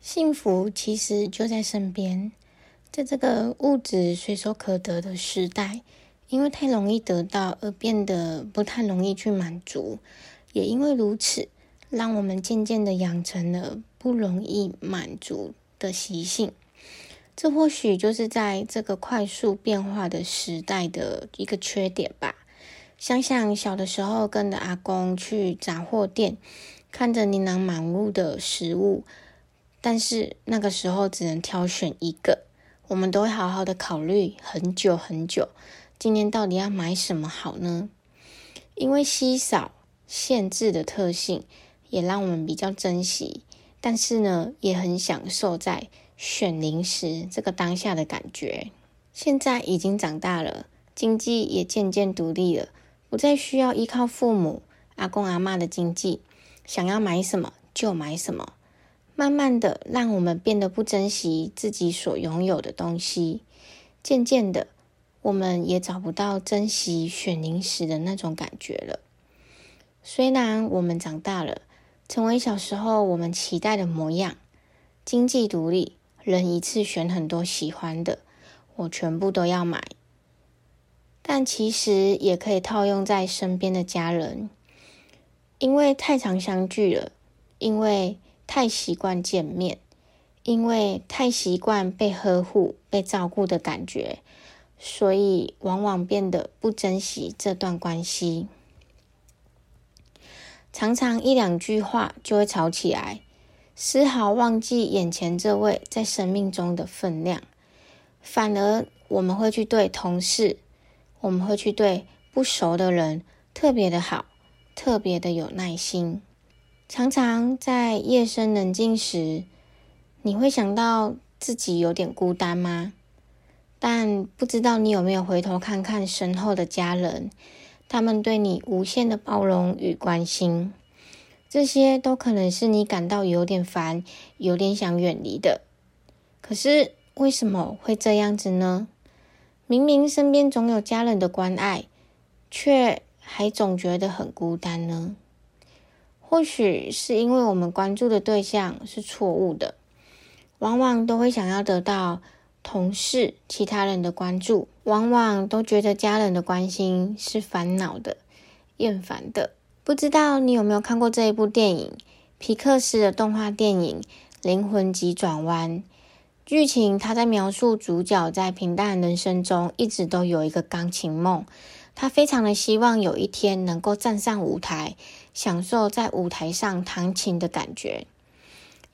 幸福其实就在身边，在这个物质随手可得的时代，因为太容易得到而变得不太容易去满足，也因为如此，让我们渐渐的养成了不容易满足的习性。这或许就是在这个快速变化的时代的一个缺点吧。想想小的时候跟着阿公去杂货店，看着琳琅满目的食物。但是那个时候只能挑选一个，我们都会好好的考虑很久很久，今年到底要买什么好呢？因为稀少、限制的特性，也让我们比较珍惜，但是呢，也很享受在选零食这个当下的感觉。现在已经长大了，经济也渐渐独立了，不再需要依靠父母、阿公阿妈的经济，想要买什么就买什么。慢慢的，让我们变得不珍惜自己所拥有的东西。渐渐的，我们也找不到珍惜选零食的那种感觉了。虽然我们长大了，成为小时候我们期待的模样，经济独立，人一次选很多喜欢的，我全部都要买。但其实也可以套用在身边的家人，因为太常相聚了，因为。太习惯见面，因为太习惯被呵护、被照顾的感觉，所以往往变得不珍惜这段关系。常常一两句话就会吵起来，丝毫忘记眼前这位在生命中的分量。反而我们会去对同事，我们会去对不熟的人特别的好，特别的有耐心。常常在夜深人静时，你会想到自己有点孤单吗？但不知道你有没有回头看看身后的家人，他们对你无限的包容与关心，这些都可能是你感到有点烦、有点想远离的。可是为什么会这样子呢？明明身边总有家人的关爱，却还总觉得很孤单呢？或许是因为我们关注的对象是错误的，往往都会想要得到同事、其他人的关注，往往都觉得家人的关心是烦恼的、厌烦的。不知道你有没有看过这一部电影？皮克斯的动画电影《灵魂急转弯》。剧情他在描述主角在平淡人生中一直都有一个钢琴梦，他非常的希望有一天能够站上舞台。享受在舞台上弹琴的感觉。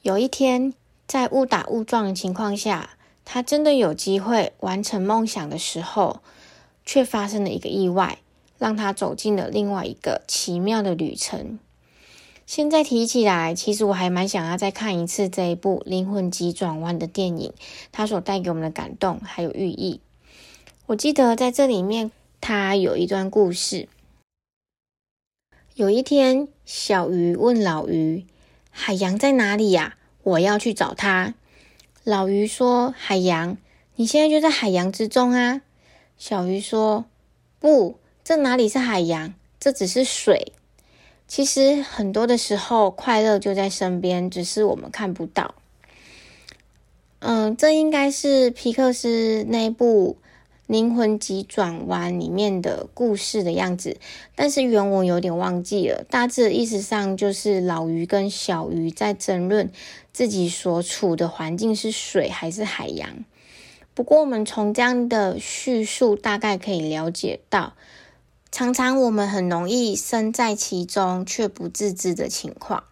有一天，在误打误撞的情况下，他真的有机会完成梦想的时候，却发生了一个意外，让他走进了另外一个奇妙的旅程。现在提起来，其实我还蛮想要再看一次这一部《灵魂急转弯》的电影，它所带给我们的感动还有寓意。我记得在这里面，它有一段故事。有一天，小鱼问老鱼：“海洋在哪里呀？我要去找它。”老鱼说：“海洋，你现在就在海洋之中啊。”小鱼说：“不，这哪里是海洋？这只是水。其实很多的时候，快乐就在身边，只是我们看不到。”嗯，这应该是皮克斯那部。灵魂急转弯里面的故事的样子，但是原文有点忘记了。大致的意思上就是老鱼跟小鱼在争论自己所处的环境是水还是海洋。不过，我们从这样的叙述大概可以了解到，常常我们很容易身在其中却不自知的情况。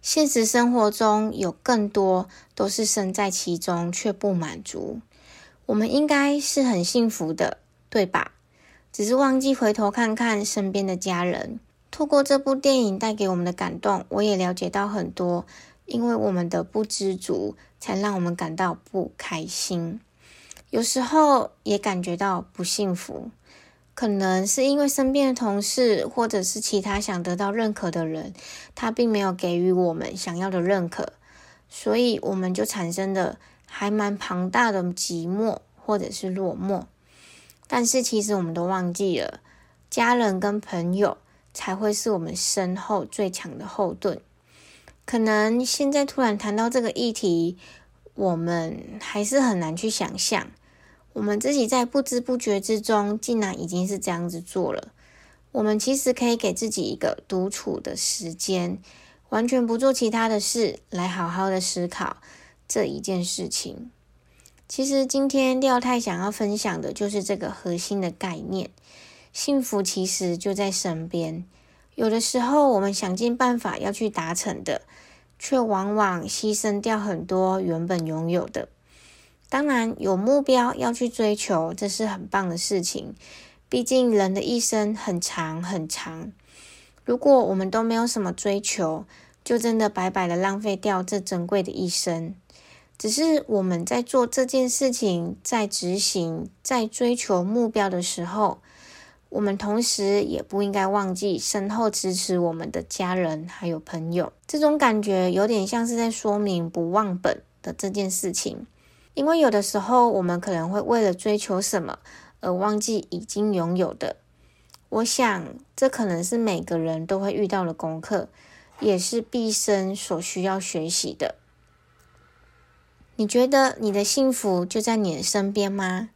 现实生活中有更多都是身在其中却不满足。我们应该是很幸福的，对吧？只是忘记回头看看身边的家人。透过这部电影带给我们的感动，我也了解到很多，因为我们的不知足，才让我们感到不开心。有时候也感觉到不幸福，可能是因为身边的同事，或者是其他想得到认可的人，他并没有给予我们想要的认可，所以我们就产生的还蛮庞大的寂寞，或者是落寞。但是其实我们都忘记了，家人跟朋友才会是我们身后最强的后盾。可能现在突然谈到这个议题，我们还是很难去想象，我们自己在不知不觉之中，竟然已经是这样子做了。我们其实可以给自己一个独处的时间，完全不做其他的事，来好好的思考这一件事情。其实今天廖太想要分享的就是这个核心的概念：幸福其实就在身边。有的时候，我们想尽办法要去达成的，却往往牺牲掉很多原本拥有的。当然，有目标要去追求，这是很棒的事情。毕竟人的一生很长很长，如果我们都没有什么追求，就真的白白的浪费掉这珍贵的一生。只是我们在做这件事情，在执行、在追求目标的时候，我们同时也不应该忘记身后支持我们的家人还有朋友。这种感觉有点像是在说明不忘本的这件事情，因为有的时候我们可能会为了追求什么而忘记已经拥有的。我想，这可能是每个人都会遇到的功课，也是毕生所需要学习的。你觉得你的幸福就在你的身边吗？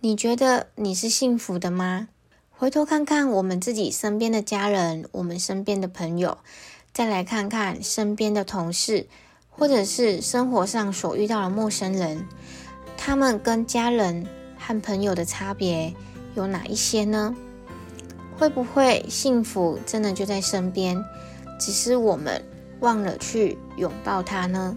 你觉得你是幸福的吗？回头看看我们自己身边的家人，我们身边的朋友，再来看看身边的同事，或者是生活上所遇到的陌生人，他们跟家人和朋友的差别有哪一些呢？会不会幸福真的就在身边，只是我们忘了去拥抱它呢？